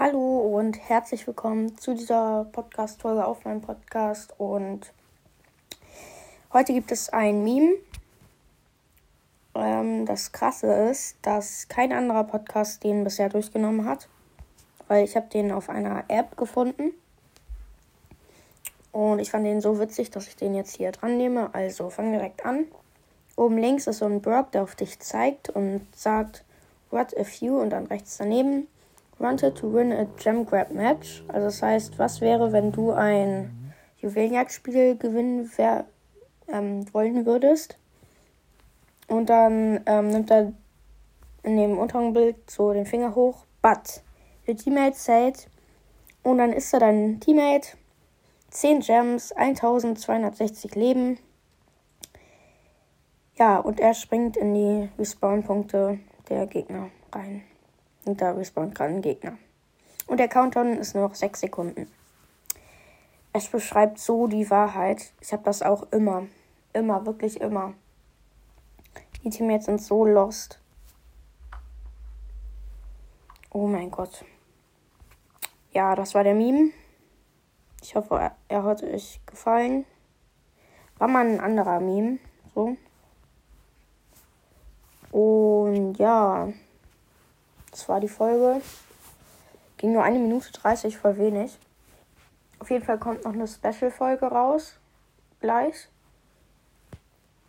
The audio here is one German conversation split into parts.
Hallo und herzlich willkommen zu dieser Podcast-Folge auf meinem Podcast. Und heute gibt es ein Meme. Ähm, das Krasse ist, dass kein anderer Podcast den bisher durchgenommen hat, weil ich habe den auf einer App gefunden. Und ich fand den so witzig, dass ich den jetzt hier dran nehme. Also fang direkt an. Oben links ist so ein Brock, der auf dich zeigt und sagt, What if you? Und dann rechts daneben wanted to win a Gem Grab Match. Also das heißt, was wäre, wenn du ein Juwelenjagdspiel gewinnen wär, ähm, wollen würdest? Und dann ähm, nimmt er in dem unteren Bild so den Finger hoch. But your teammate said. Und dann ist er dein Teammate. 10 Gems, 1260 Leben. Ja, und er springt in die Respawn-Punkte der Gegner rein. Und da respawnt gerade ein Gegner. Und der Countdown ist nur noch 6 Sekunden. Es beschreibt so die Wahrheit. Ich habe das auch immer. Immer, wirklich immer. Die Teammates sind so lost. Oh mein Gott. Ja, das war der Meme. Ich hoffe, er hat euch gefallen. War mal ein anderer Meme. So. Und ja. Das war die Folge. Ging nur eine Minute 30, voll wenig. Auf jeden Fall kommt noch eine Special-Folge raus. Gleich.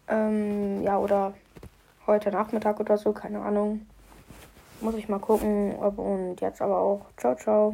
Ähm, ja, oder heute Nachmittag oder so, keine Ahnung. Muss ich mal gucken. Und jetzt aber auch. Ciao, ciao.